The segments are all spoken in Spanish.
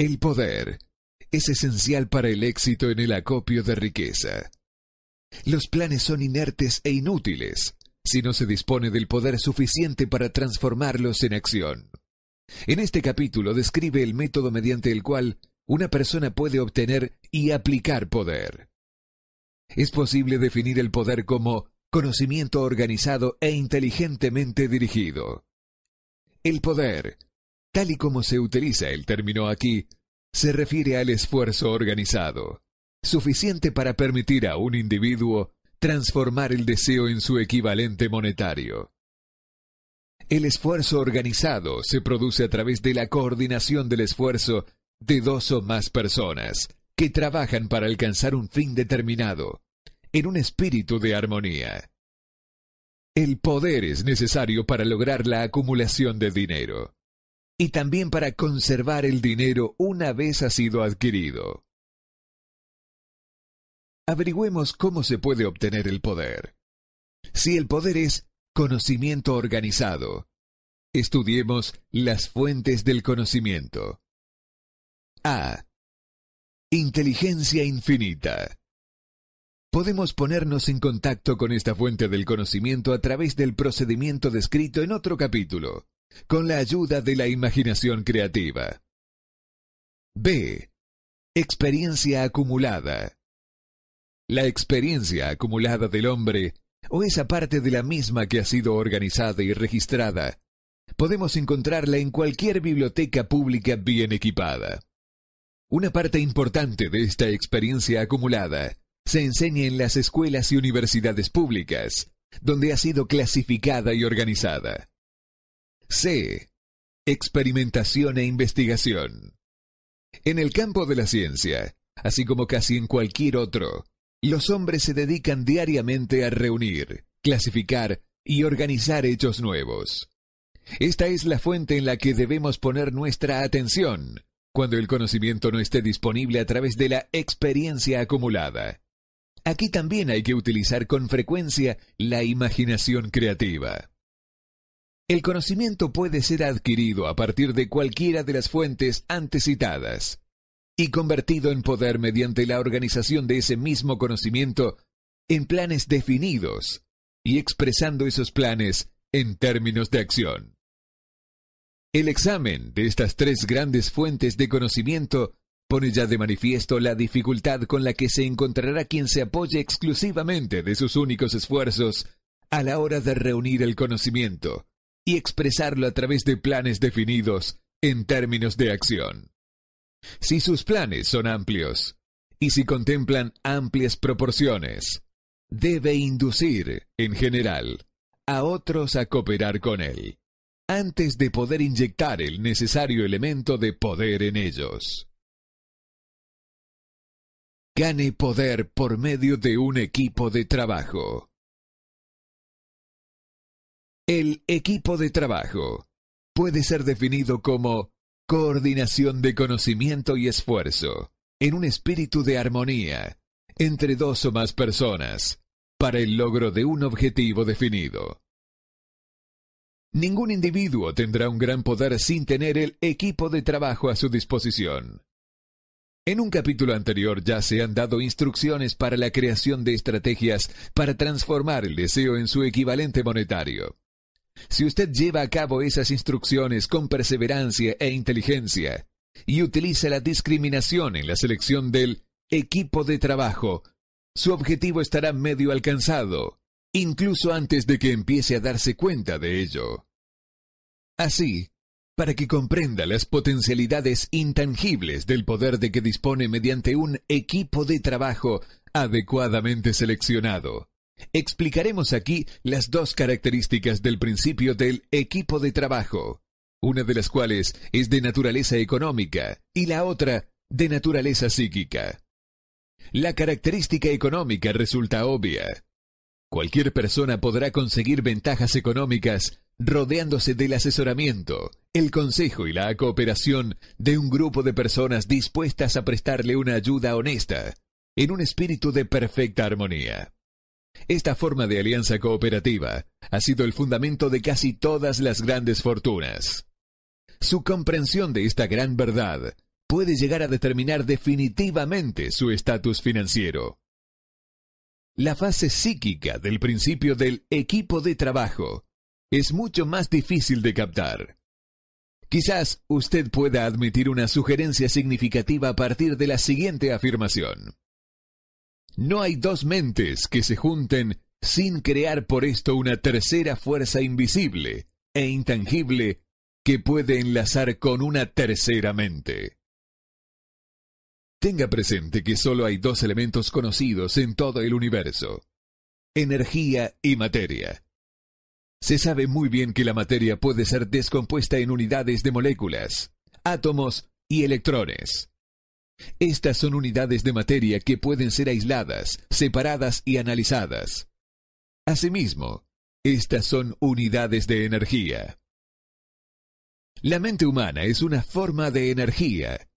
El poder es esencial para el éxito en el acopio de riqueza. Los planes son inertes e inútiles si no se dispone del poder suficiente para transformarlos en acción. En este capítulo describe el método mediante el cual una persona puede obtener y aplicar poder. Es posible definir el poder como conocimiento organizado e inteligentemente dirigido. El poder, tal y como se utiliza el término aquí, se refiere al esfuerzo organizado, suficiente para permitir a un individuo transformar el deseo en su equivalente monetario. El esfuerzo organizado se produce a través de la coordinación del esfuerzo de dos o más personas que trabajan para alcanzar un fin determinado, en un espíritu de armonía. El poder es necesario para lograr la acumulación de dinero y también para conservar el dinero una vez ha sido adquirido. Averigüemos cómo se puede obtener el poder. Si el poder es conocimiento organizado, estudiemos las fuentes del conocimiento. A. Inteligencia infinita. Podemos ponernos en contacto con esta fuente del conocimiento a través del procedimiento descrito en otro capítulo con la ayuda de la imaginación creativa. B. Experiencia acumulada. La experiencia acumulada del hombre, o esa parte de la misma que ha sido organizada y registrada, podemos encontrarla en cualquier biblioteca pública bien equipada. Una parte importante de esta experiencia acumulada se enseña en las escuelas y universidades públicas, donde ha sido clasificada y organizada. C. Experimentación e investigación. En el campo de la ciencia, así como casi en cualquier otro, los hombres se dedican diariamente a reunir, clasificar y organizar hechos nuevos. Esta es la fuente en la que debemos poner nuestra atención cuando el conocimiento no esté disponible a través de la experiencia acumulada. Aquí también hay que utilizar con frecuencia la imaginación creativa. El conocimiento puede ser adquirido a partir de cualquiera de las fuentes antes citadas y convertido en poder mediante la organización de ese mismo conocimiento en planes definidos y expresando esos planes en términos de acción. El examen de estas tres grandes fuentes de conocimiento pone ya de manifiesto la dificultad con la que se encontrará quien se apoye exclusivamente de sus únicos esfuerzos a la hora de reunir el conocimiento y expresarlo a través de planes definidos en términos de acción. Si sus planes son amplios y si contemplan amplias proporciones, debe inducir, en general, a otros a cooperar con él, antes de poder inyectar el necesario elemento de poder en ellos. Gane poder por medio de un equipo de trabajo. El equipo de trabajo puede ser definido como coordinación de conocimiento y esfuerzo en un espíritu de armonía entre dos o más personas para el logro de un objetivo definido. Ningún individuo tendrá un gran poder sin tener el equipo de trabajo a su disposición. En un capítulo anterior ya se han dado instrucciones para la creación de estrategias para transformar el deseo en su equivalente monetario. Si usted lleva a cabo esas instrucciones con perseverancia e inteligencia y utiliza la discriminación en la selección del equipo de trabajo, su objetivo estará medio alcanzado, incluso antes de que empiece a darse cuenta de ello. Así, para que comprenda las potencialidades intangibles del poder de que dispone mediante un equipo de trabajo adecuadamente seleccionado, Explicaremos aquí las dos características del principio del equipo de trabajo, una de las cuales es de naturaleza económica y la otra de naturaleza psíquica. La característica económica resulta obvia. Cualquier persona podrá conseguir ventajas económicas rodeándose del asesoramiento, el consejo y la cooperación de un grupo de personas dispuestas a prestarle una ayuda honesta, en un espíritu de perfecta armonía. Esta forma de alianza cooperativa ha sido el fundamento de casi todas las grandes fortunas. Su comprensión de esta gran verdad puede llegar a determinar definitivamente su estatus financiero. La fase psíquica del principio del equipo de trabajo es mucho más difícil de captar. Quizás usted pueda admitir una sugerencia significativa a partir de la siguiente afirmación. No hay dos mentes que se junten sin crear por esto una tercera fuerza invisible e intangible que puede enlazar con una tercera mente. Tenga presente que solo hay dos elementos conocidos en todo el universo, energía y materia. Se sabe muy bien que la materia puede ser descompuesta en unidades de moléculas, átomos y electrones. Estas son unidades de materia que pueden ser aisladas, separadas y analizadas. Asimismo, estas son unidades de energía. La mente humana es una forma de energía,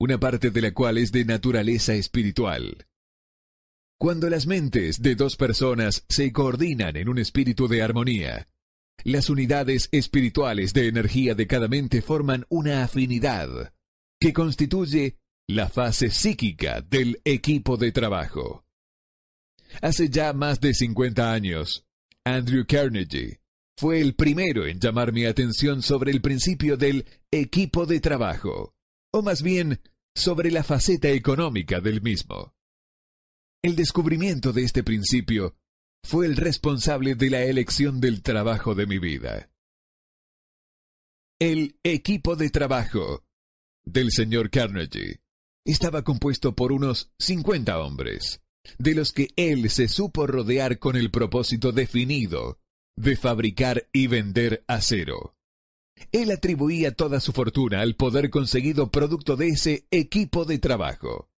una parte de la cual es de naturaleza espiritual. Cuando las mentes de dos personas se coordinan en un espíritu de armonía, las unidades espirituales de energía de cada mente forman una afinidad que constituye la fase psíquica del equipo de trabajo. Hace ya más de 50 años, Andrew Carnegie fue el primero en llamar mi atención sobre el principio del equipo de trabajo, o más bien sobre la faceta económica del mismo. El descubrimiento de este principio fue el responsable de la elección del trabajo de mi vida. El equipo de trabajo del señor Carnegie estaba compuesto por unos 50 hombres, de los que él se supo rodear con el propósito definido de fabricar y vender acero. Él atribuía toda su fortuna al poder conseguido producto de ese equipo de trabajo.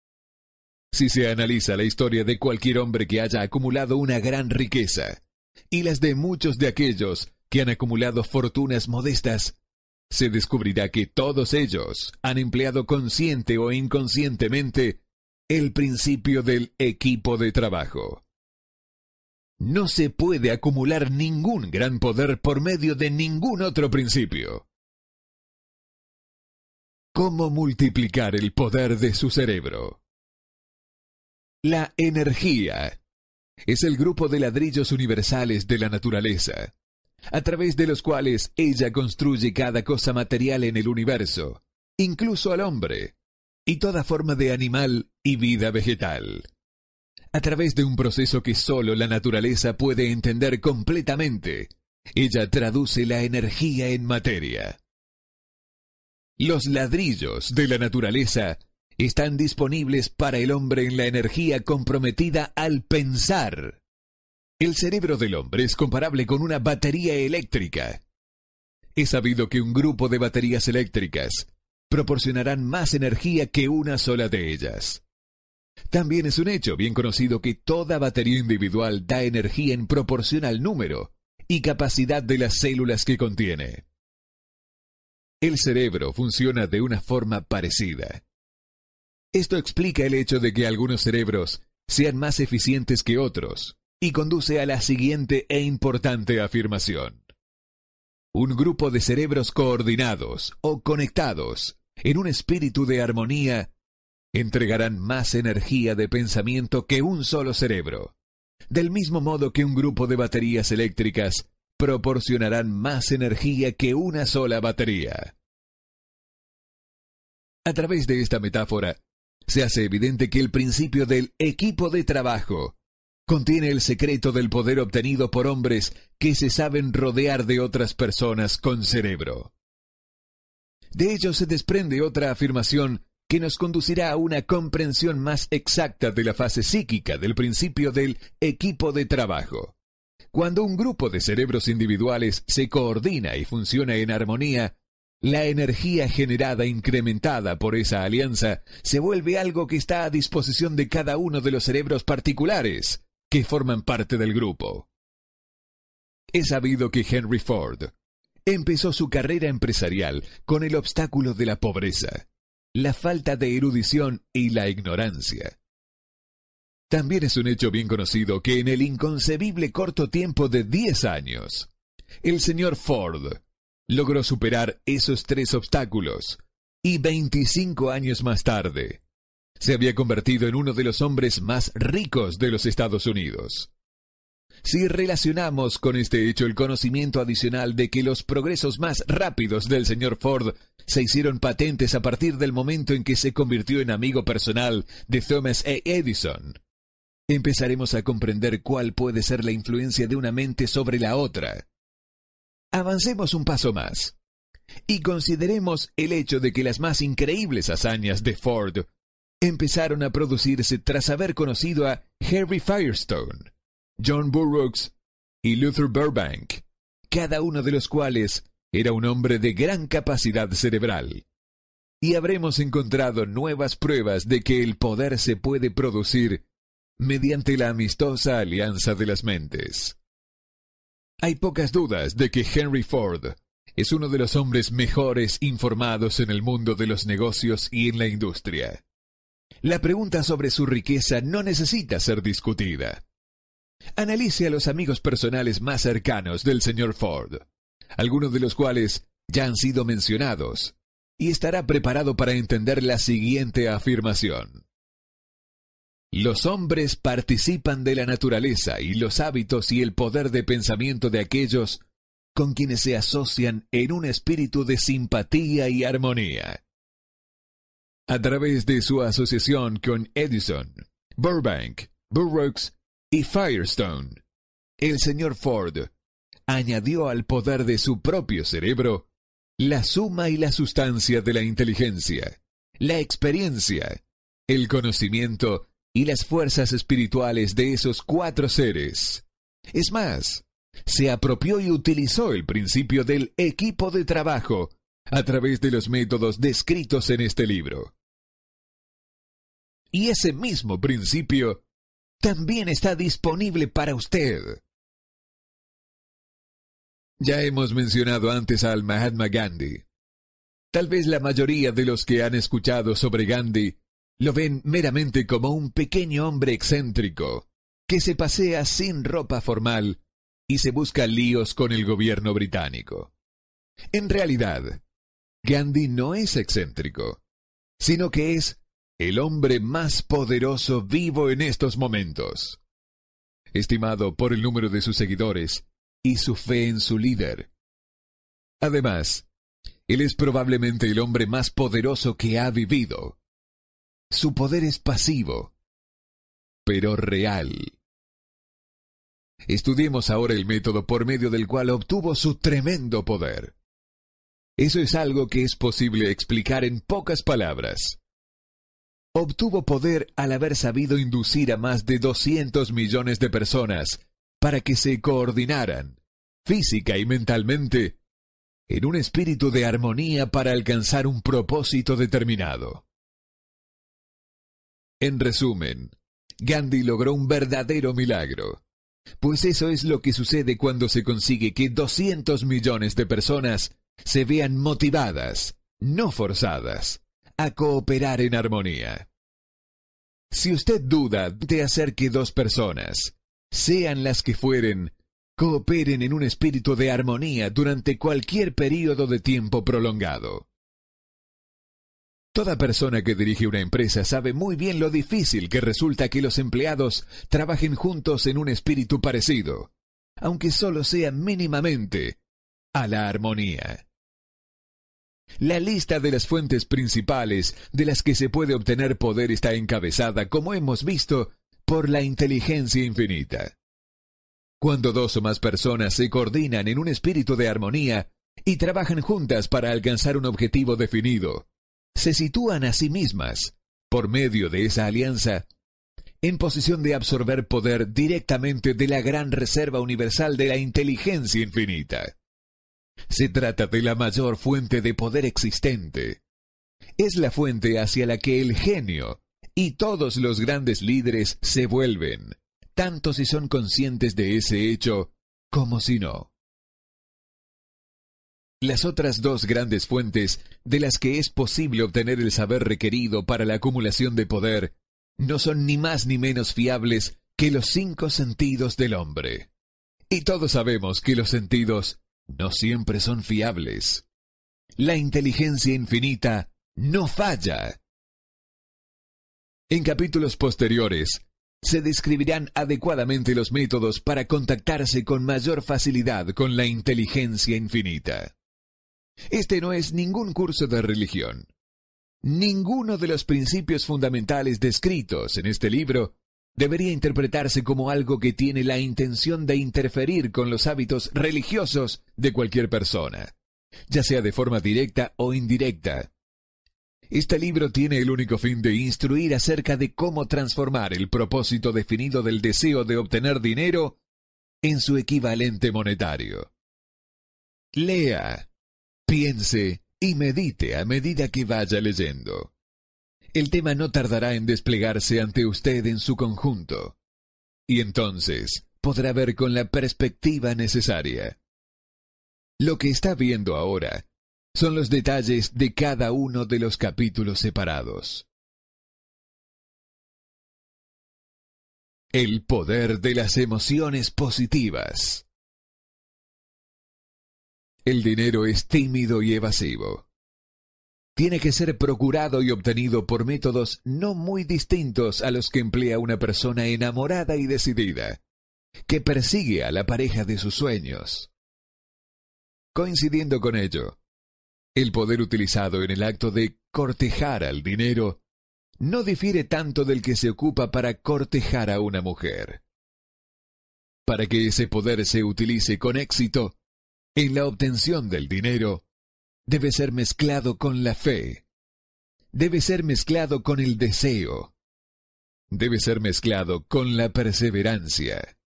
Si se analiza la historia de cualquier hombre que haya acumulado una gran riqueza, y las de muchos de aquellos que han acumulado fortunas modestas, se descubrirá que todos ellos han empleado consciente o inconscientemente el principio del equipo de trabajo. No se puede acumular ningún gran poder por medio de ningún otro principio. ¿Cómo multiplicar el poder de su cerebro? La energía es el grupo de ladrillos universales de la naturaleza, a través de los cuales ella construye cada cosa material en el universo, incluso al hombre, y toda forma de animal y vida vegetal. A través de un proceso que solo la naturaleza puede entender completamente, ella traduce la energía en materia. Los ladrillos de la naturaleza están disponibles para el hombre en la energía comprometida al pensar. El cerebro del hombre es comparable con una batería eléctrica. Es sabido que un grupo de baterías eléctricas proporcionarán más energía que una sola de ellas. También es un hecho bien conocido que toda batería individual da energía en proporción al número y capacidad de las células que contiene. El cerebro funciona de una forma parecida. Esto explica el hecho de que algunos cerebros sean más eficientes que otros y conduce a la siguiente e importante afirmación. Un grupo de cerebros coordinados o conectados en un espíritu de armonía entregarán más energía de pensamiento que un solo cerebro, del mismo modo que un grupo de baterías eléctricas proporcionarán más energía que una sola batería. A través de esta metáfora, se hace evidente que el principio del equipo de trabajo contiene el secreto del poder obtenido por hombres que se saben rodear de otras personas con cerebro. De ello se desprende otra afirmación que nos conducirá a una comprensión más exacta de la fase psíquica del principio del equipo de trabajo. Cuando un grupo de cerebros individuales se coordina y funciona en armonía, la energía generada incrementada por esa alianza se vuelve algo que está a disposición de cada uno de los cerebros particulares que forman parte del grupo. Es sabido que Henry Ford empezó su carrera empresarial con el obstáculo de la pobreza, la falta de erudición y la ignorancia. También es un hecho bien conocido que en el inconcebible corto tiempo de 10 años, el señor Ford logró superar esos tres obstáculos y 25 años más tarde, se había convertido en uno de los hombres más ricos de los Estados Unidos. Si relacionamos con este hecho el conocimiento adicional de que los progresos más rápidos del señor Ford se hicieron patentes a partir del momento en que se convirtió en amigo personal de Thomas A. Edison, empezaremos a comprender cuál puede ser la influencia de una mente sobre la otra. Avancemos un paso más y consideremos el hecho de que las más increíbles hazañas de Ford empezaron a producirse tras haber conocido a Harry Firestone, John Burroughs y Luther Burbank, cada uno de los cuales era un hombre de gran capacidad cerebral. Y habremos encontrado nuevas pruebas de que el poder se puede producir mediante la amistosa alianza de las mentes. Hay pocas dudas de que Henry Ford es uno de los hombres mejores informados en el mundo de los negocios y en la industria. La pregunta sobre su riqueza no necesita ser discutida. Analice a los amigos personales más cercanos del señor Ford, algunos de los cuales ya han sido mencionados, y estará preparado para entender la siguiente afirmación. Los hombres participan de la naturaleza y los hábitos y el poder de pensamiento de aquellos con quienes se asocian en un espíritu de simpatía y armonía. A través de su asociación con Edison, Burbank, Burroughs y Firestone, el señor Ford añadió al poder de su propio cerebro la suma y la sustancia de la inteligencia, la experiencia, el conocimiento y las fuerzas espirituales de esos cuatro seres. Es más, se apropió y utilizó el principio del equipo de trabajo a través de los métodos descritos en este libro. Y ese mismo principio también está disponible para usted. Ya hemos mencionado antes al Mahatma Gandhi. Tal vez la mayoría de los que han escuchado sobre Gandhi lo ven meramente como un pequeño hombre excéntrico que se pasea sin ropa formal y se busca líos con el gobierno británico. En realidad, Gandhi no es excéntrico, sino que es el hombre más poderoso vivo en estos momentos. Estimado por el número de sus seguidores y su fe en su líder. Además, él es probablemente el hombre más poderoso que ha vivido. Su poder es pasivo, pero real. Estudiemos ahora el método por medio del cual obtuvo su tremendo poder. Eso es algo que es posible explicar en pocas palabras. Obtuvo poder al haber sabido inducir a más de 200 millones de personas para que se coordinaran, física y mentalmente, en un espíritu de armonía para alcanzar un propósito determinado. En resumen, Gandhi logró un verdadero milagro. Pues eso es lo que sucede cuando se consigue que 200 millones de personas se vean motivadas, no forzadas, a cooperar en armonía. Si usted duda de hacer que dos personas, sean las que fueren, cooperen en un espíritu de armonía durante cualquier período de tiempo prolongado, Toda persona que dirige una empresa sabe muy bien lo difícil que resulta que los empleados trabajen juntos en un espíritu parecido, aunque solo sea mínimamente, a la armonía. La lista de las fuentes principales de las que se puede obtener poder está encabezada, como hemos visto, por la inteligencia infinita. Cuando dos o más personas se coordinan en un espíritu de armonía y trabajan juntas para alcanzar un objetivo definido, se sitúan a sí mismas, por medio de esa alianza, en posición de absorber poder directamente de la gran reserva universal de la inteligencia infinita. Se trata de la mayor fuente de poder existente. Es la fuente hacia la que el genio y todos los grandes líderes se vuelven, tanto si son conscientes de ese hecho como si no. Las otras dos grandes fuentes de las que es posible obtener el saber requerido para la acumulación de poder no son ni más ni menos fiables que los cinco sentidos del hombre. Y todos sabemos que los sentidos no siempre son fiables. La inteligencia infinita no falla. En capítulos posteriores, se describirán adecuadamente los métodos para contactarse con mayor facilidad con la inteligencia infinita. Este no es ningún curso de religión. Ninguno de los principios fundamentales descritos en este libro debería interpretarse como algo que tiene la intención de interferir con los hábitos religiosos de cualquier persona, ya sea de forma directa o indirecta. Este libro tiene el único fin de instruir acerca de cómo transformar el propósito definido del deseo de obtener dinero en su equivalente monetario. Lea, piense y medite a medida que vaya leyendo. El tema no tardará en desplegarse ante usted en su conjunto, y entonces podrá ver con la perspectiva necesaria. Lo que está viendo ahora son los detalles de cada uno de los capítulos separados. El poder de las emociones positivas. El dinero es tímido y evasivo. Tiene que ser procurado y obtenido por métodos no muy distintos a los que emplea una persona enamorada y decidida, que persigue a la pareja de sus sueños. Coincidiendo con ello, el poder utilizado en el acto de cortejar al dinero no difiere tanto del que se ocupa para cortejar a una mujer. Para que ese poder se utilice con éxito, en la obtención del dinero, debe ser mezclado con la fe, debe ser mezclado con el deseo, debe ser mezclado con la perseverancia,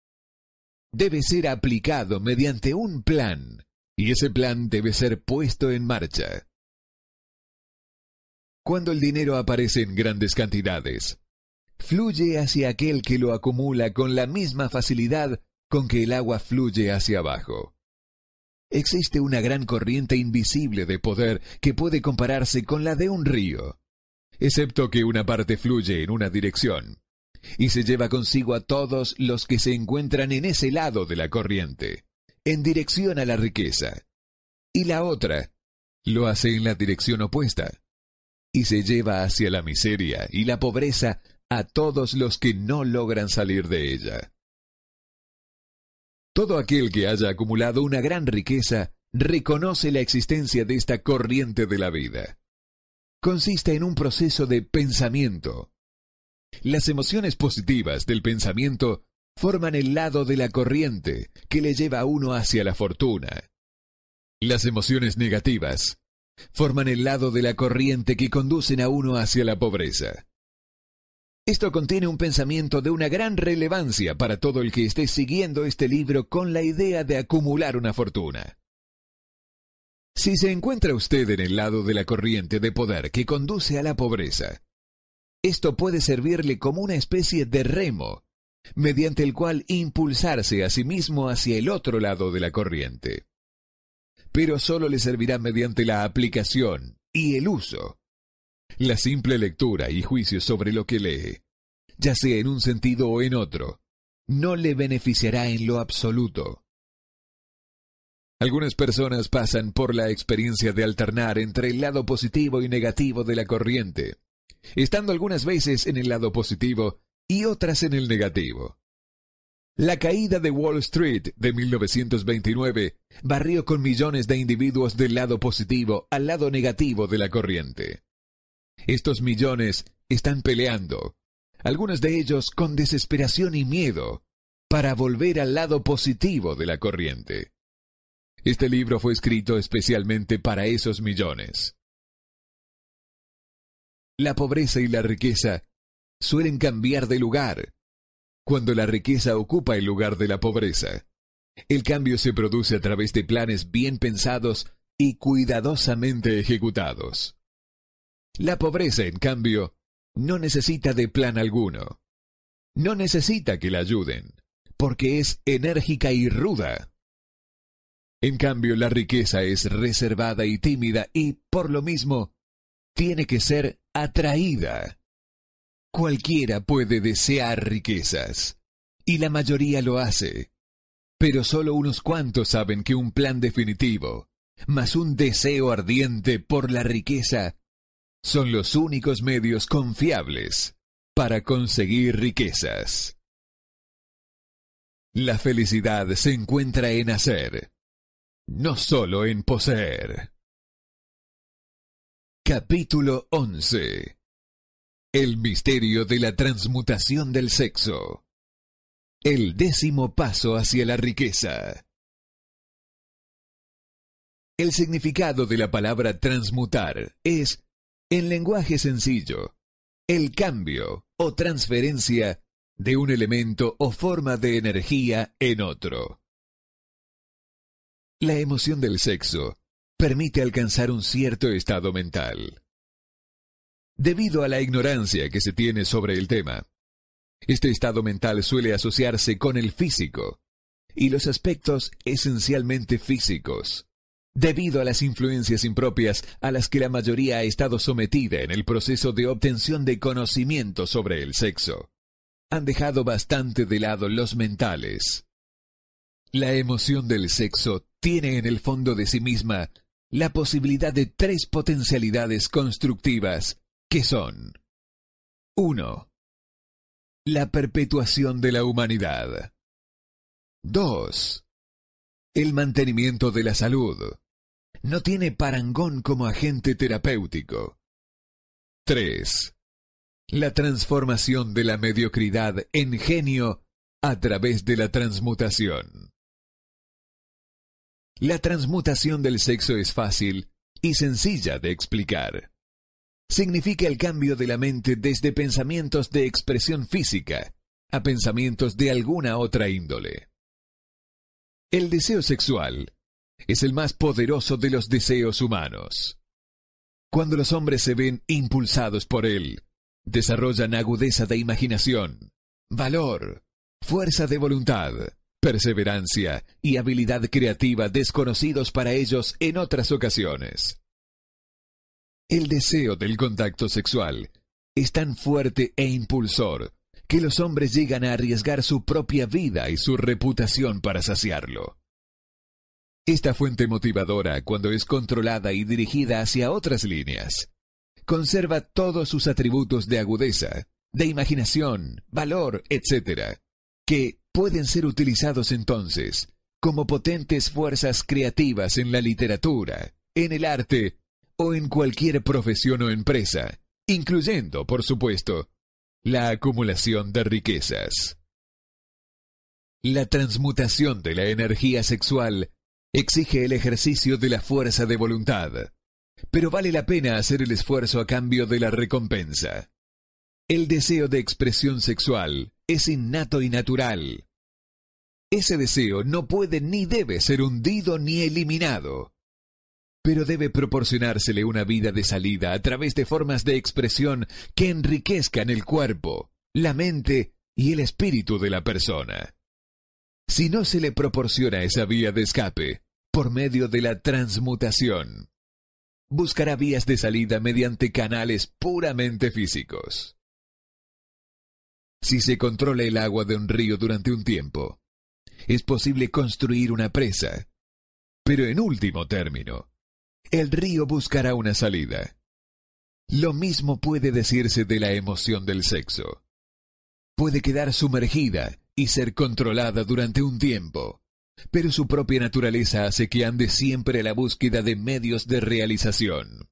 debe ser aplicado mediante un plan, y ese plan debe ser puesto en marcha. Cuando el dinero aparece en grandes cantidades, fluye hacia aquel que lo acumula con la misma facilidad con que el agua fluye hacia abajo. Existe una gran corriente invisible de poder que puede compararse con la de un río, excepto que una parte fluye en una dirección, y se lleva consigo a todos los que se encuentran en ese lado de la corriente, en dirección a la riqueza, y la otra lo hace en la dirección opuesta, y se lleva hacia la miseria y la pobreza a todos los que no logran salir de ella. Todo aquel que haya acumulado una gran riqueza reconoce la existencia de esta corriente de la vida. Consiste en un proceso de pensamiento. Las emociones positivas del pensamiento forman el lado de la corriente que le lleva a uno hacia la fortuna. Las emociones negativas forman el lado de la corriente que conducen a uno hacia la pobreza. Esto contiene un pensamiento de una gran relevancia para todo el que esté siguiendo este libro con la idea de acumular una fortuna. Si se encuentra usted en el lado de la corriente de poder que conduce a la pobreza, esto puede servirle como una especie de remo, mediante el cual impulsarse a sí mismo hacia el otro lado de la corriente. Pero solo le servirá mediante la aplicación y el uso la simple lectura y juicio sobre lo que lee, ya sea en un sentido o en otro, no le beneficiará en lo absoluto. Algunas personas pasan por la experiencia de alternar entre el lado positivo y negativo de la corriente, estando algunas veces en el lado positivo y otras en el negativo. La caída de Wall Street de 1929 barrió con millones de individuos del lado positivo al lado negativo de la corriente. Estos millones están peleando, algunos de ellos con desesperación y miedo, para volver al lado positivo de la corriente. Este libro fue escrito especialmente para esos millones. La pobreza y la riqueza suelen cambiar de lugar cuando la riqueza ocupa el lugar de la pobreza. El cambio se produce a través de planes bien pensados y cuidadosamente ejecutados. La pobreza, en cambio, no necesita de plan alguno. No necesita que la ayuden, porque es enérgica y ruda. En cambio, la riqueza es reservada y tímida y, por lo mismo, tiene que ser atraída. Cualquiera puede desear riquezas, y la mayoría lo hace, pero solo unos cuantos saben que un plan definitivo, más un deseo ardiente por la riqueza, son los únicos medios confiables para conseguir riquezas. La felicidad se encuentra en hacer, no solo en poseer. Capítulo 11 El misterio de la transmutación del sexo. El décimo paso hacia la riqueza. El significado de la palabra transmutar es, en lenguaje sencillo, el cambio o transferencia de un elemento o forma de energía en otro. La emoción del sexo permite alcanzar un cierto estado mental. Debido a la ignorancia que se tiene sobre el tema, este estado mental suele asociarse con el físico y los aspectos esencialmente físicos, debido a las influencias impropias a las que la mayoría ha estado sometida en el proceso de obtención de conocimiento sobre el sexo. Han dejado bastante de lado los mentales. La emoción del sexo tiene en el fondo de sí misma la posibilidad de tres potencialidades constructivas que son 1. La perpetuación de la humanidad. 2. El mantenimiento de la salud. No tiene parangón como agente terapéutico. 3. La transformación de la mediocridad en genio a través de la transmutación. La transmutación del sexo es fácil y sencilla de explicar significa el cambio de la mente desde pensamientos de expresión física a pensamientos de alguna otra índole. El deseo sexual es el más poderoso de los deseos humanos. Cuando los hombres se ven impulsados por él, desarrollan agudeza de imaginación, valor, fuerza de voluntad, perseverancia y habilidad creativa desconocidos para ellos en otras ocasiones. El deseo del contacto sexual es tan fuerte e impulsor que los hombres llegan a arriesgar su propia vida y su reputación para saciarlo. Esta fuente motivadora, cuando es controlada y dirigida hacia otras líneas, conserva todos sus atributos de agudeza, de imaginación, valor, etc., que pueden ser utilizados entonces como potentes fuerzas creativas en la literatura, en el arte o en cualquier profesión o empresa, incluyendo, por supuesto, la acumulación de riquezas. La transmutación de la energía sexual exige el ejercicio de la fuerza de voluntad, pero vale la pena hacer el esfuerzo a cambio de la recompensa. El deseo de expresión sexual es innato y natural. Ese deseo no puede ni debe ser hundido ni eliminado pero debe proporcionársele una vida de salida a través de formas de expresión que enriquezcan el cuerpo, la mente y el espíritu de la persona. Si no se le proporciona esa vía de escape, por medio de la transmutación, buscará vías de salida mediante canales puramente físicos. Si se controla el agua de un río durante un tiempo, es posible construir una presa, pero en último término, el río buscará una salida. Lo mismo puede decirse de la emoción del sexo. Puede quedar sumergida y ser controlada durante un tiempo, pero su propia naturaleza hace que ande siempre a la búsqueda de medios de realización.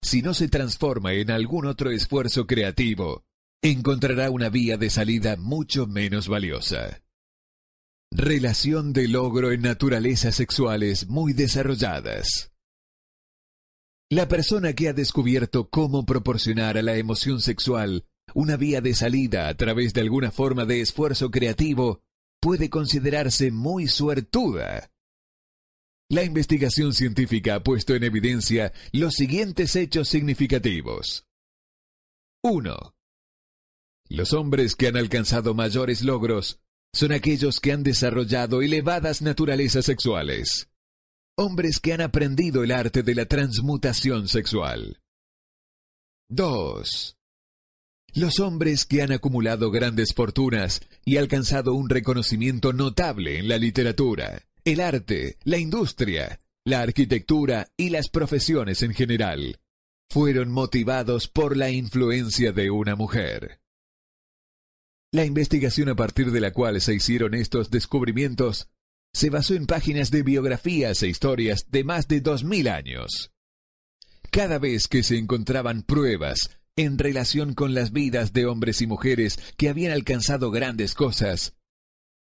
Si no se transforma en algún otro esfuerzo creativo, encontrará una vía de salida mucho menos valiosa. Relación de logro en naturalezas sexuales muy desarrolladas. La persona que ha descubierto cómo proporcionar a la emoción sexual una vía de salida a través de alguna forma de esfuerzo creativo puede considerarse muy suertuda. La investigación científica ha puesto en evidencia los siguientes hechos significativos. 1. Los hombres que han alcanzado mayores logros son aquellos que han desarrollado elevadas naturalezas sexuales hombres que han aprendido el arte de la transmutación sexual. 2. Los hombres que han acumulado grandes fortunas y alcanzado un reconocimiento notable en la literatura, el arte, la industria, la arquitectura y las profesiones en general, fueron motivados por la influencia de una mujer. La investigación a partir de la cual se hicieron estos descubrimientos se basó en páginas de biografías e historias de más de dos mil años. Cada vez que se encontraban pruebas en relación con las vidas de hombres y mujeres que habían alcanzado grandes cosas,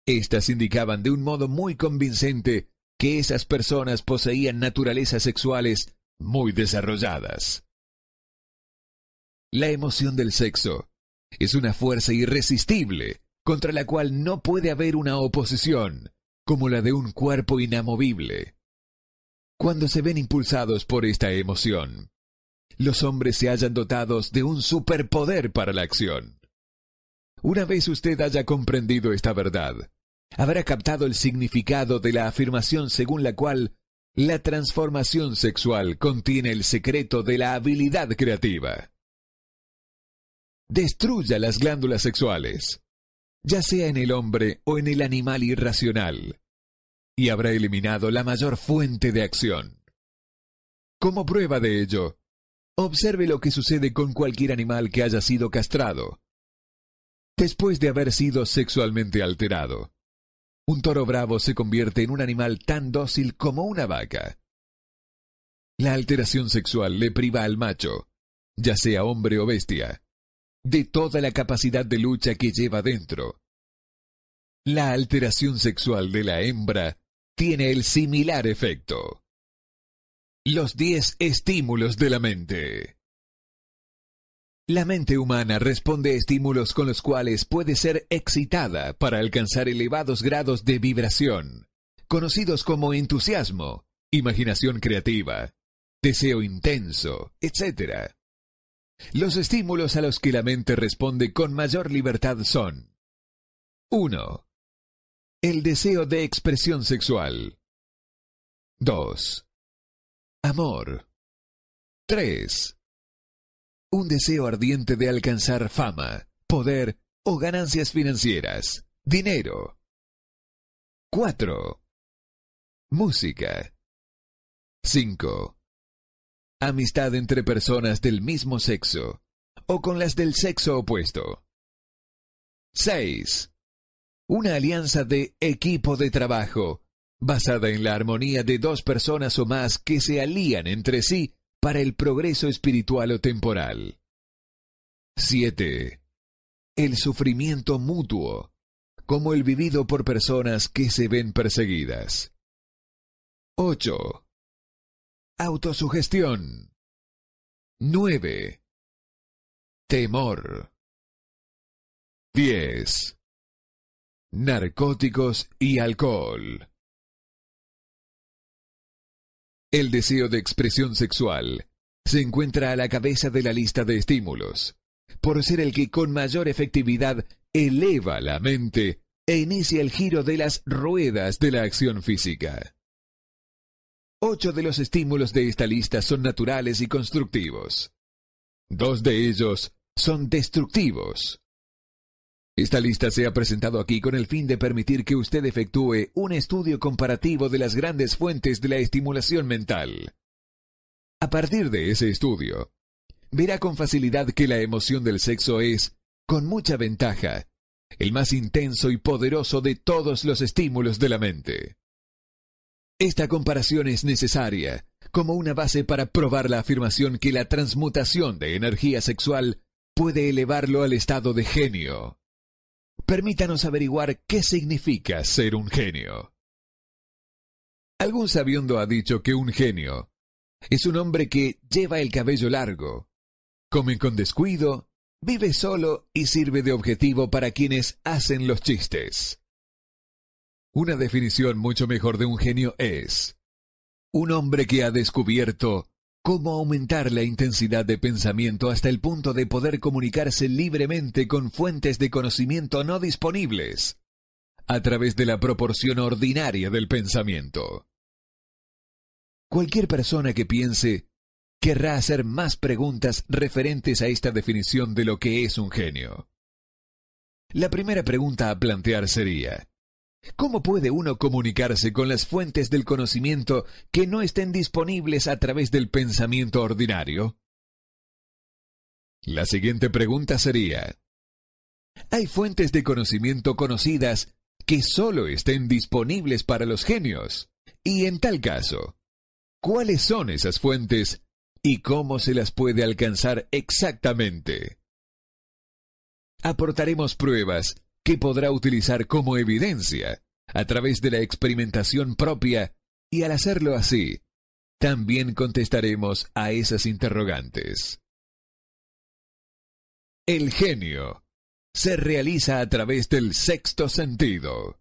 éstas indicaban de un modo muy convincente que esas personas poseían naturalezas sexuales muy desarrolladas. La emoción del sexo es una fuerza irresistible contra la cual no puede haber una oposición, como la de un cuerpo inamovible. Cuando se ven impulsados por esta emoción, los hombres se hallan dotados de un superpoder para la acción. Una vez usted haya comprendido esta verdad, habrá captado el significado de la afirmación según la cual la transformación sexual contiene el secreto de la habilidad creativa. Destruya las glándulas sexuales, ya sea en el hombre o en el animal irracional, y habrá eliminado la mayor fuente de acción. Como prueba de ello, observe lo que sucede con cualquier animal que haya sido castrado. Después de haber sido sexualmente alterado, un toro bravo se convierte en un animal tan dócil como una vaca. La alteración sexual le priva al macho, ya sea hombre o bestia, de toda la capacidad de lucha que lleva dentro. La alteración sexual de la hembra tiene el similar efecto. Los diez estímulos de la mente. La mente humana responde a estímulos con los cuales puede ser excitada para alcanzar elevados grados de vibración, conocidos como entusiasmo, imaginación creativa, deseo intenso, etc. Los estímulos a los que la mente responde con mayor libertad son 1. El deseo de expresión sexual 2. Amor 3 un deseo ardiente de alcanzar fama, poder o ganancias financieras, dinero. 4. Música. 5. Amistad entre personas del mismo sexo o con las del sexo opuesto. 6. Una alianza de equipo de trabajo, basada en la armonía de dos personas o más que se alían entre sí para el progreso espiritual o temporal. 7. El sufrimiento mutuo, como el vivido por personas que se ven perseguidas. 8. Autosugestión. 9. Temor. 10. Narcóticos y alcohol. El deseo de expresión sexual se encuentra a la cabeza de la lista de estímulos, por ser el que con mayor efectividad eleva la mente e inicia el giro de las ruedas de la acción física. Ocho de los estímulos de esta lista son naturales y constructivos. Dos de ellos son destructivos. Esta lista se ha presentado aquí con el fin de permitir que usted efectúe un estudio comparativo de las grandes fuentes de la estimulación mental. A partir de ese estudio, verá con facilidad que la emoción del sexo es, con mucha ventaja, el más intenso y poderoso de todos los estímulos de la mente. Esta comparación es necesaria como una base para probar la afirmación que la transmutación de energía sexual puede elevarlo al estado de genio. Permítanos averiguar qué significa ser un genio. Algún sabiondo ha dicho que un genio es un hombre que lleva el cabello largo, come con descuido, vive solo y sirve de objetivo para quienes hacen los chistes. Una definición mucho mejor de un genio es un hombre que ha descubierto cómo aumentar la intensidad de pensamiento hasta el punto de poder comunicarse libremente con fuentes de conocimiento no disponibles, a través de la proporción ordinaria del pensamiento. Cualquier persona que piense querrá hacer más preguntas referentes a esta definición de lo que es un genio. La primera pregunta a plantear sería, ¿Cómo puede uno comunicarse con las fuentes del conocimiento que no estén disponibles a través del pensamiento ordinario? La siguiente pregunta sería, ¿hay fuentes de conocimiento conocidas que solo estén disponibles para los genios? Y en tal caso, ¿cuáles son esas fuentes y cómo se las puede alcanzar exactamente? Aportaremos pruebas que podrá utilizar como evidencia a través de la experimentación propia y al hacerlo así, también contestaremos a esas interrogantes. El genio se realiza a través del sexto sentido.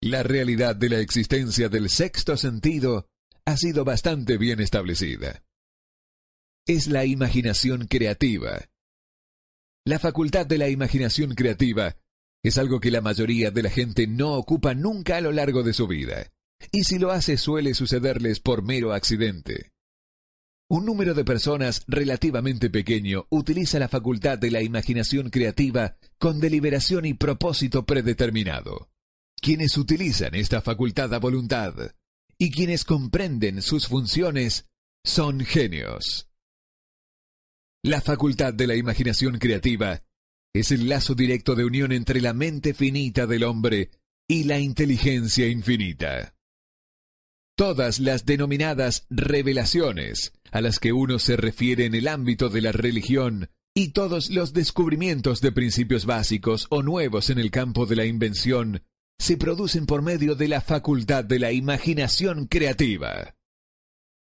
La realidad de la existencia del sexto sentido ha sido bastante bien establecida. Es la imaginación creativa. La facultad de la imaginación creativa es algo que la mayoría de la gente no ocupa nunca a lo largo de su vida, y si lo hace suele sucederles por mero accidente. Un número de personas relativamente pequeño utiliza la facultad de la imaginación creativa con deliberación y propósito predeterminado. Quienes utilizan esta facultad a voluntad y quienes comprenden sus funciones son genios. La facultad de la imaginación creativa es el lazo directo de unión entre la mente finita del hombre y la inteligencia infinita. Todas las denominadas revelaciones a las que uno se refiere en el ámbito de la religión y todos los descubrimientos de principios básicos o nuevos en el campo de la invención se producen por medio de la facultad de la imaginación creativa.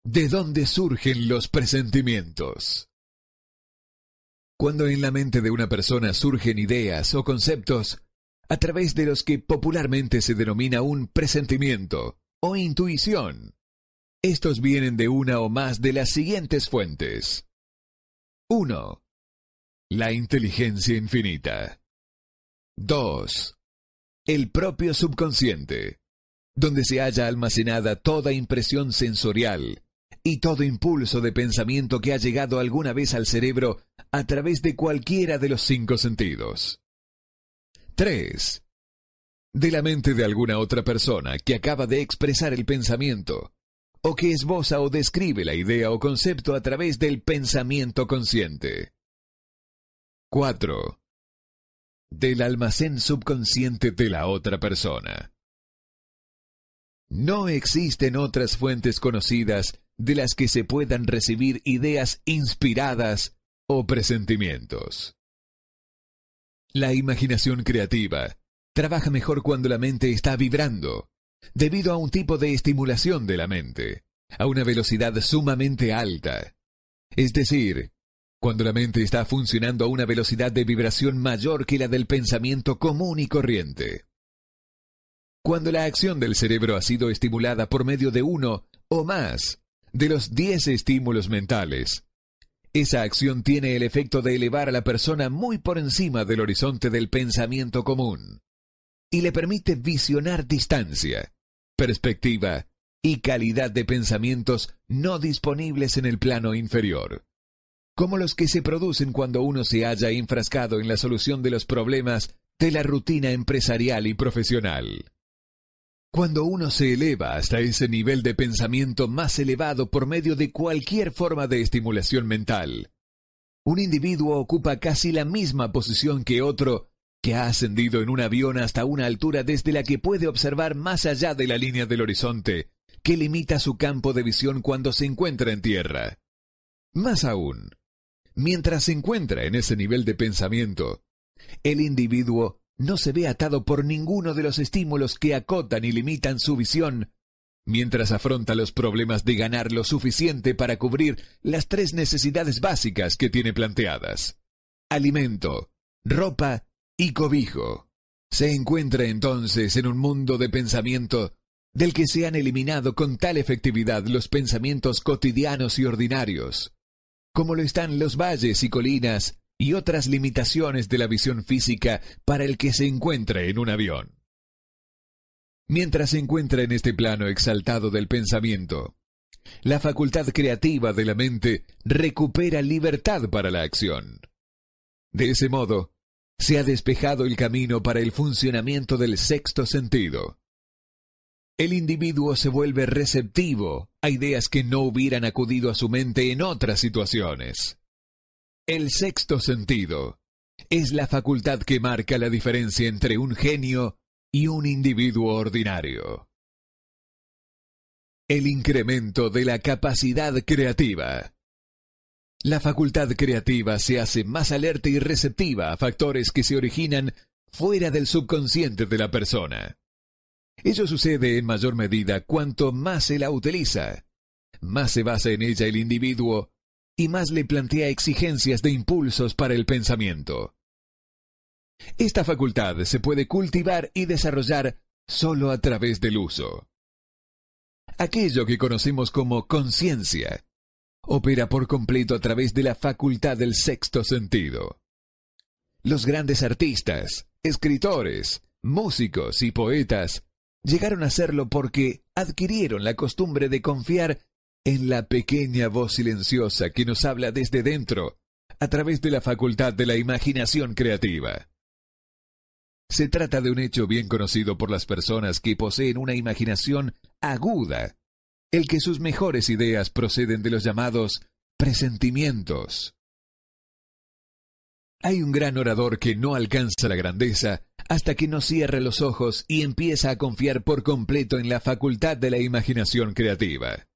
¿De dónde surgen los presentimientos? Cuando en la mente de una persona surgen ideas o conceptos, a través de los que popularmente se denomina un presentimiento o intuición, estos vienen de una o más de las siguientes fuentes. 1. La inteligencia infinita. 2. El propio subconsciente, donde se halla almacenada toda impresión sensorial y todo impulso de pensamiento que ha llegado alguna vez al cerebro a través de cualquiera de los cinco sentidos. 3. De la mente de alguna otra persona que acaba de expresar el pensamiento, o que esboza o describe la idea o concepto a través del pensamiento consciente. 4. Del almacén subconsciente de la otra persona. No existen otras fuentes conocidas de las que se puedan recibir ideas inspiradas o presentimientos. La imaginación creativa trabaja mejor cuando la mente está vibrando, debido a un tipo de estimulación de la mente, a una velocidad sumamente alta. Es decir, cuando la mente está funcionando a una velocidad de vibración mayor que la del pensamiento común y corriente. Cuando la acción del cerebro ha sido estimulada por medio de uno o más de los diez estímulos mentales, esa acción tiene el efecto de elevar a la persona muy por encima del horizonte del pensamiento común y le permite visionar distancia, perspectiva y calidad de pensamientos no disponibles en el plano inferior, como los que se producen cuando uno se halla enfrascado en la solución de los problemas de la rutina empresarial y profesional. Cuando uno se eleva hasta ese nivel de pensamiento más elevado por medio de cualquier forma de estimulación mental, un individuo ocupa casi la misma posición que otro que ha ascendido en un avión hasta una altura desde la que puede observar más allá de la línea del horizonte, que limita su campo de visión cuando se encuentra en tierra. Más aún, mientras se encuentra en ese nivel de pensamiento, el individuo no se ve atado por ninguno de los estímulos que acotan y limitan su visión, mientras afronta los problemas de ganar lo suficiente para cubrir las tres necesidades básicas que tiene planteadas. Alimento, ropa y cobijo. Se encuentra entonces en un mundo de pensamiento del que se han eliminado con tal efectividad los pensamientos cotidianos y ordinarios, como lo están los valles y colinas y otras limitaciones de la visión física para el que se encuentra en un avión. Mientras se encuentra en este plano exaltado del pensamiento, la facultad creativa de la mente recupera libertad para la acción. De ese modo, se ha despejado el camino para el funcionamiento del sexto sentido. El individuo se vuelve receptivo a ideas que no hubieran acudido a su mente en otras situaciones. El sexto sentido es la facultad que marca la diferencia entre un genio y un individuo ordinario. El incremento de la capacidad creativa. La facultad creativa se hace más alerta y receptiva a factores que se originan fuera del subconsciente de la persona. Ello sucede en mayor medida cuanto más se la utiliza, más se basa en ella el individuo y más le plantea exigencias de impulsos para el pensamiento. Esta facultad se puede cultivar y desarrollar solo a través del uso. Aquello que conocemos como conciencia opera por completo a través de la facultad del sexto sentido. Los grandes artistas, escritores, músicos y poetas llegaron a serlo porque adquirieron la costumbre de confiar en la pequeña voz silenciosa que nos habla desde dentro a través de la facultad de la imaginación creativa. Se trata de un hecho bien conocido por las personas que poseen una imaginación aguda, el que sus mejores ideas proceden de los llamados presentimientos. Hay un gran orador que no alcanza la grandeza hasta que no cierra los ojos y empieza a confiar por completo en la facultad de la imaginación creativa.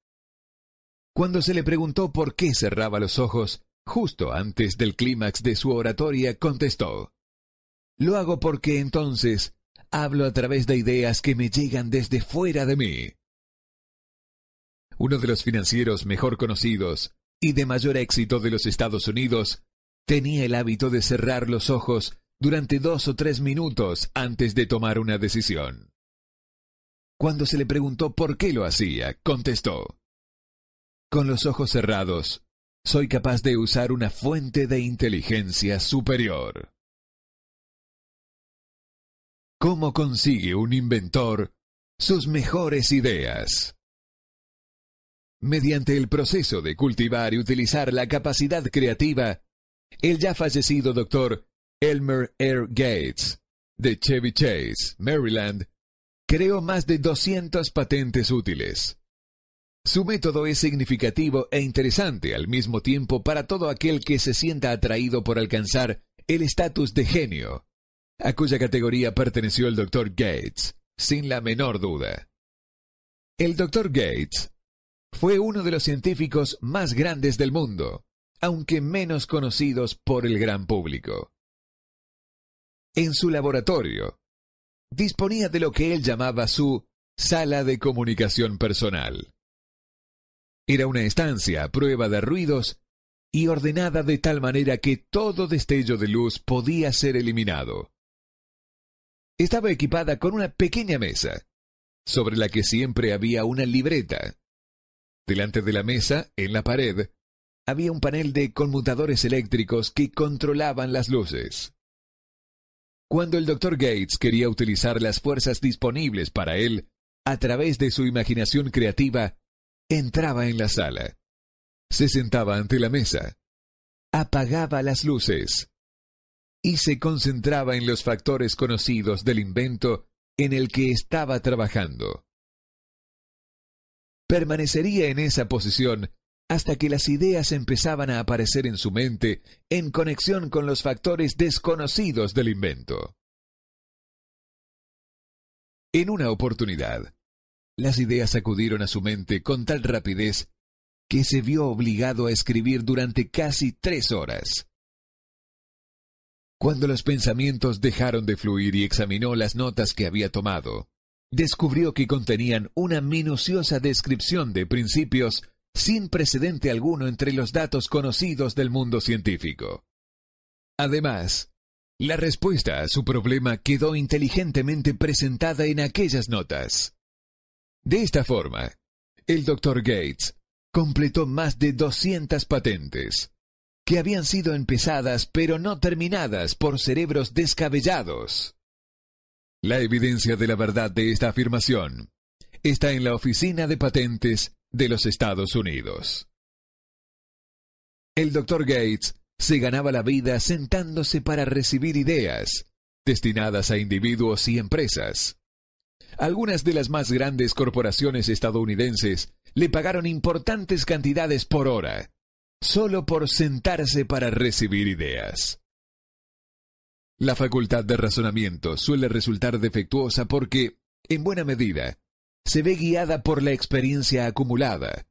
Cuando se le preguntó por qué cerraba los ojos, justo antes del clímax de su oratoria, contestó, Lo hago porque entonces hablo a través de ideas que me llegan desde fuera de mí. Uno de los financieros mejor conocidos y de mayor éxito de los Estados Unidos tenía el hábito de cerrar los ojos durante dos o tres minutos antes de tomar una decisión. Cuando se le preguntó por qué lo hacía, contestó, Con los ojos cerrados, soy capaz de usar una fuente de inteligencia superior. ¿Cómo consigue un inventor sus mejores ideas? Mediante el proceso de cultivar y utilizar la capacidad creativa, el ya fallecido doctor Elmer R. Gates, de Chevy Chase, Maryland, creó más de 200 patentes útiles. Su método es significativo e interesante al mismo tiempo para todo aquel que se sienta atraído por alcanzar el estatus de genio, a cuya categoría perteneció el Dr. Gates, sin la menor duda. El Dr. Gates fue uno de los científicos más grandes del mundo, aunque menos conocidos por el gran público. En su laboratorio, disponía de lo que él llamaba su sala de comunicación personal. Era una estancia a prueba de ruidos y ordenada de tal manera que todo destello de luz podía ser eliminado. Estaba equipada con una pequeña mesa, sobre la que siempre había una libreta. Delante de la mesa, en la pared, había un panel de conmutadores eléctricos que controlaban las luces. Cuando el Dr. Gates quería utilizar las fuerzas disponibles para él, a través de su imaginación creativa, entraba en la sala. Se sentaba ante la mesa. Apagaba las luces. Y se concentraba en los factores conocidos del invento en el que estaba trabajando. Permanecería en esa posición hasta que las ideas empezaban a aparecer en su mente en conexión con los factores desconocidos del invento. En una oportunidad, las ideas acudieron a su mente con tal rapidez que se vio obligado a escribir durante casi tres horas. Cuando los pensamientos dejaron de fluir y examinó las notas que había tomado, descubrió que contenían una minuciosa descripción de principios sin precedente alguno entre los datos conocidos del mundo científico. Además, la respuesta a su problema quedó inteligentemente presentada en aquellas notas. De esta forma, el Dr. Gates completó más de 200 patentes, que habían sido empezadas pero no terminadas por cerebros descabellados. La evidencia de la verdad de esta afirmación está en la Oficina de Patentes de los Estados Unidos. El Dr. Gates se ganaba la vida sentándose para recibir ideas destinadas a individuos y empresas. Algunas de las más grandes corporaciones estadounidenses le pagaron importantes cantidades por hora solo por sentarse para recibir ideas. La facultad de razonamiento suele resultar defectuosa porque, en buena medida, se ve guiada por la experiencia acumulada.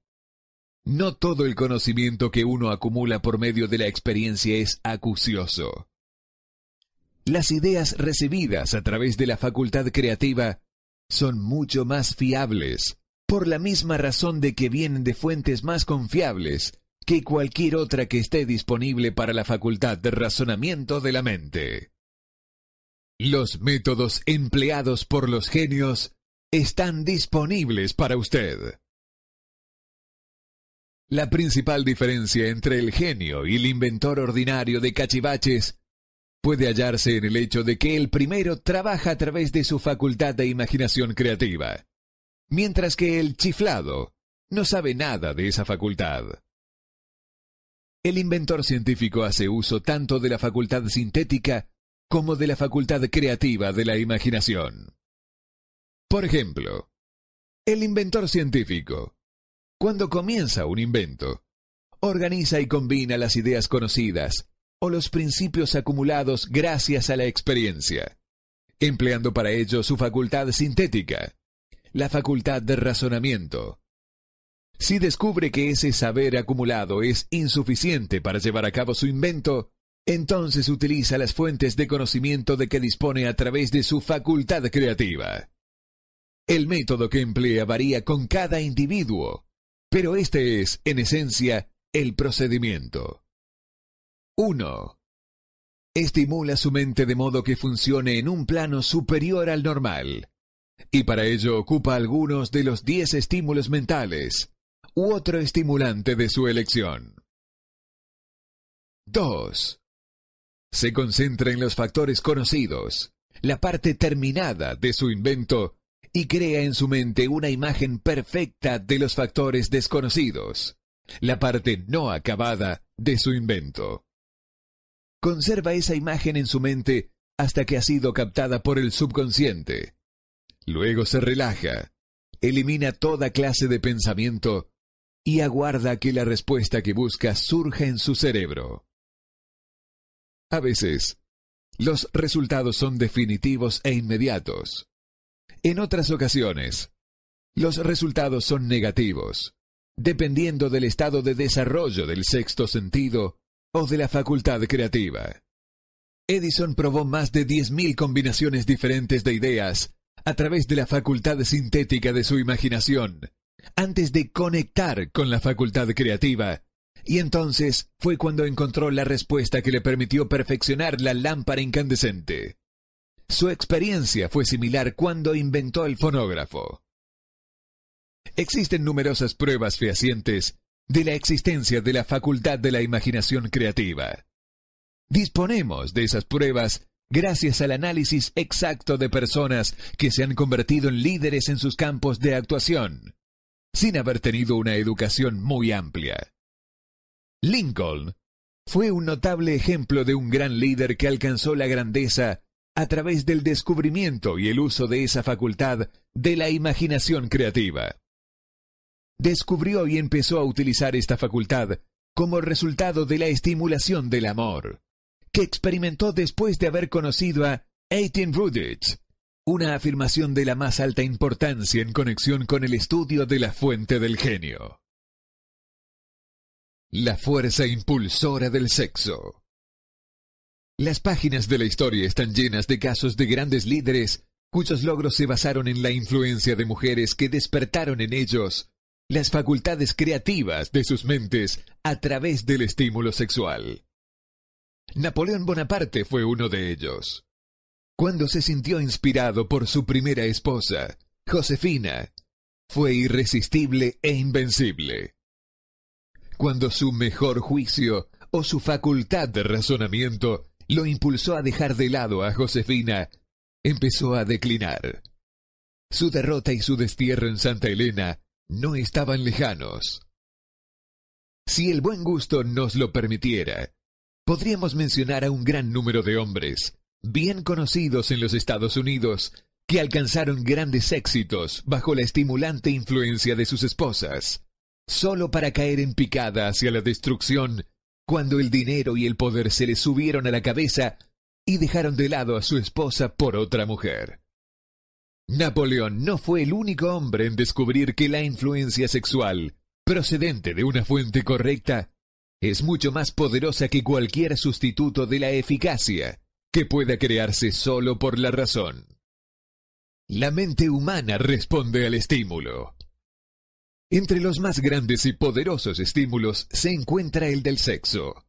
No todo el conocimiento que uno acumula por medio de la experiencia es acucioso. Las ideas recibidas a través de la facultad creativa son mucho más fiables, por la misma razón de que vienen de fuentes más confiables que cualquier otra que esté disponible para la facultad de razonamiento de la mente. Los métodos empleados por los genios están disponibles para usted. La principal diferencia entre el genio y el inventor ordinario de cachivaches puede hallarse en el hecho de que el primero trabaja a través de su facultad de imaginación creativa, mientras que el chiflado no sabe nada de esa facultad. El inventor científico hace uso tanto de la facultad sintética como de la facultad creativa de la imaginación. Por ejemplo, el inventor científico, cuando comienza un invento, organiza y combina las ideas conocidas o los principios acumulados gracias a la experiencia, empleando para ello su facultad sintética, la facultad de razonamiento. Si descubre que ese saber acumulado es insuficiente para llevar a cabo su invento, entonces utiliza las fuentes de conocimiento de que dispone a través de su facultad creativa. El método que emplea varía con cada individuo, pero este es, en esencia, el procedimiento. 1. Estimula su mente de modo que funcione en un plano superior al normal, y para ello ocupa algunos de los 10 estímulos mentales u otro estimulante de su elección. 2. Se concentra en los factores conocidos, la parte terminada de su invento, y crea en su mente una imagen perfecta de los factores desconocidos, la parte no acabada de su invento conserva esa imagen en su mente hasta que ha sido captada por el subconsciente. Luego se relaja, elimina toda clase de pensamiento y aguarda que la respuesta que busca surja en su cerebro. A veces, los resultados son definitivos e inmediatos. En otras ocasiones, los resultados son negativos, dependiendo del estado de desarrollo del sexto sentido o de la facultad creativa. Edison probó más de 10.000 combinaciones diferentes de ideas a través de la facultad sintética de su imaginación, antes de conectar con la facultad creativa, y entonces fue cuando encontró la respuesta que le permitió perfeccionar la lámpara incandescente. Su experiencia fue similar cuando inventó el fonógrafo. Existen numerosas pruebas fehacientes de la existencia de la facultad de la imaginación creativa. Disponemos de esas pruebas gracias al análisis exacto de personas que se han convertido en líderes en sus campos de actuación, sin haber tenido una educación muy amplia. Lincoln fue un notable ejemplo de un gran líder que alcanzó la grandeza a través del descubrimiento y el uso de esa facultad de la imaginación creativa descubrió y empezó a utilizar esta facultad como resultado de la estimulación del amor, que experimentó después de haber conocido a Eitin Rudich, una afirmación de la más alta importancia en conexión con el estudio de la fuente del genio. La fuerza impulsora del sexo. Las páginas de la historia están llenas de casos de grandes líderes cuyos logros se basaron en la influencia de mujeres que despertaron en ellos las facultades creativas de sus mentes a través del estímulo sexual. Napoleón Bonaparte fue uno de ellos. Cuando se sintió inspirado por su primera esposa, Josefina, fue irresistible e invencible. Cuando su mejor juicio o su facultad de razonamiento lo impulsó a dejar de lado a Josefina, empezó a declinar. Su derrota y su destierro en Santa Elena no estaban lejanos. Si el buen gusto nos lo permitiera, podríamos mencionar a un gran número de hombres, bien conocidos en los Estados Unidos, que alcanzaron grandes éxitos bajo la estimulante influencia de sus esposas, solo para caer en picada hacia la destrucción cuando el dinero y el poder se le subieron a la cabeza y dejaron de lado a su esposa por otra mujer. Napoleón no fue el único hombre en descubrir que la influencia sexual, procedente de una fuente correcta, es mucho más poderosa que cualquier sustituto de la eficacia que pueda crearse solo por la razón. La mente humana responde al estímulo. Entre los más grandes y poderosos estímulos se encuentra el del sexo.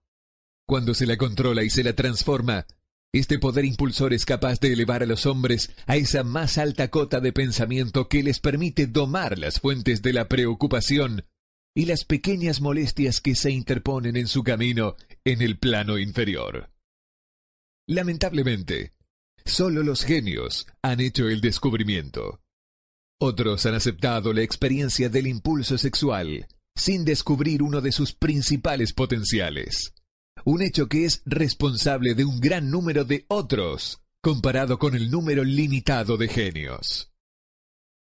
Cuando se la controla y se la transforma, este poder impulsor es capaz de elevar a los hombres a esa más alta cota de pensamiento que les permite domar las fuentes de la preocupación y las pequeñas molestias que se interponen en su camino en el plano inferior. Lamentablemente, solo los genios han hecho el descubrimiento. Otros han aceptado la experiencia del impulso sexual sin descubrir uno de sus principales potenciales un hecho que es responsable de un gran número de otros, comparado con el número limitado de genios.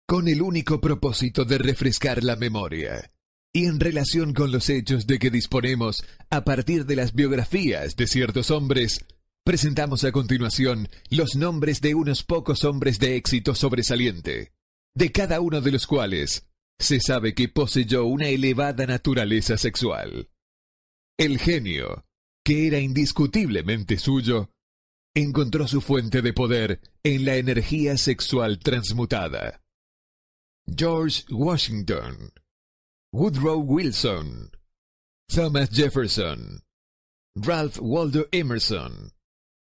Con el único propósito de refrescar la memoria, y en relación con los hechos de que disponemos a partir de las biografías de ciertos hombres, presentamos a continuación los nombres de unos pocos hombres de éxito sobresaliente, de cada uno de los cuales se sabe que poseyó una elevada naturaleza sexual. El genio, que era indiscutiblemente suyo, encontró su fuente de poder en la energía sexual transmutada. George Washington, Woodrow Wilson, Thomas Jefferson, Ralph Waldo Emerson,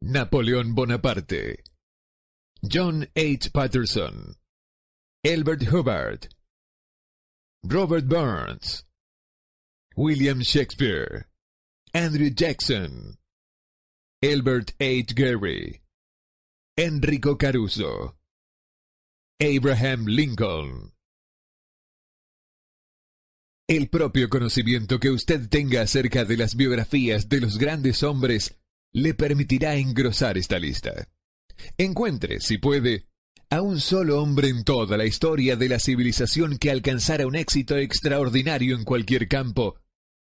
Napoleón Bonaparte, John H. Patterson, Elbert Hubbard, Robert Burns, William Shakespeare, Andrew Jackson, Albert H. Gary, Enrico Caruso, Abraham Lincoln. El propio conocimiento que usted tenga acerca de las biografías de los grandes hombres le permitirá engrosar esta lista. Encuentre, si puede, a un solo hombre en toda la historia de la civilización que alcanzara un éxito extraordinario en cualquier campo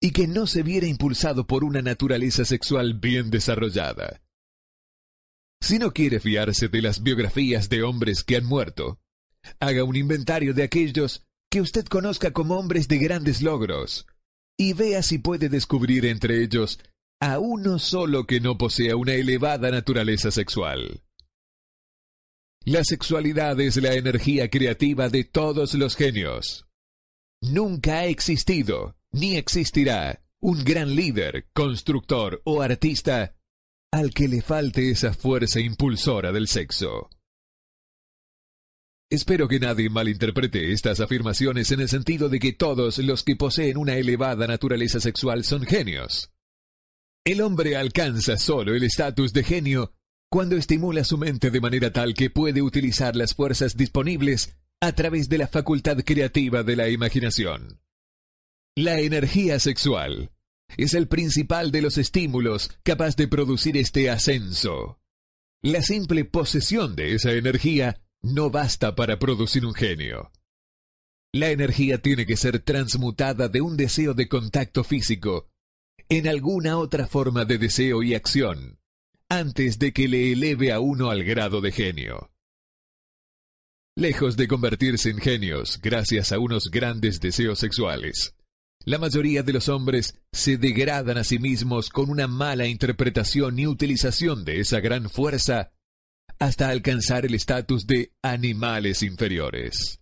y que no se viera impulsado por una naturaleza sexual bien desarrollada. Si no quiere fiarse de las biografías de hombres que han muerto, haga un inventario de aquellos que usted conozca como hombres de grandes logros, y vea si puede descubrir entre ellos a uno solo que no posea una elevada naturaleza sexual. La sexualidad es la energía creativa de todos los genios. Nunca ha existido ni existirá un gran líder, constructor o artista al que le falte esa fuerza impulsora del sexo. Espero que nadie malinterprete estas afirmaciones en el sentido de que todos los que poseen una elevada naturaleza sexual son genios. El hombre alcanza solo el estatus de genio cuando estimula su mente de manera tal que puede utilizar las fuerzas disponibles a través de la facultad creativa de la imaginación. La energía sexual es el principal de los estímulos capaz de producir este ascenso. La simple posesión de esa energía no basta para producir un genio. La energía tiene que ser transmutada de un deseo de contacto físico en alguna otra forma de deseo y acción, antes de que le eleve a uno al grado de genio. Lejos de convertirse en genios gracias a unos grandes deseos sexuales, la mayoría de los hombres se degradan a sí mismos con una mala interpretación y utilización de esa gran fuerza hasta alcanzar el estatus de animales inferiores.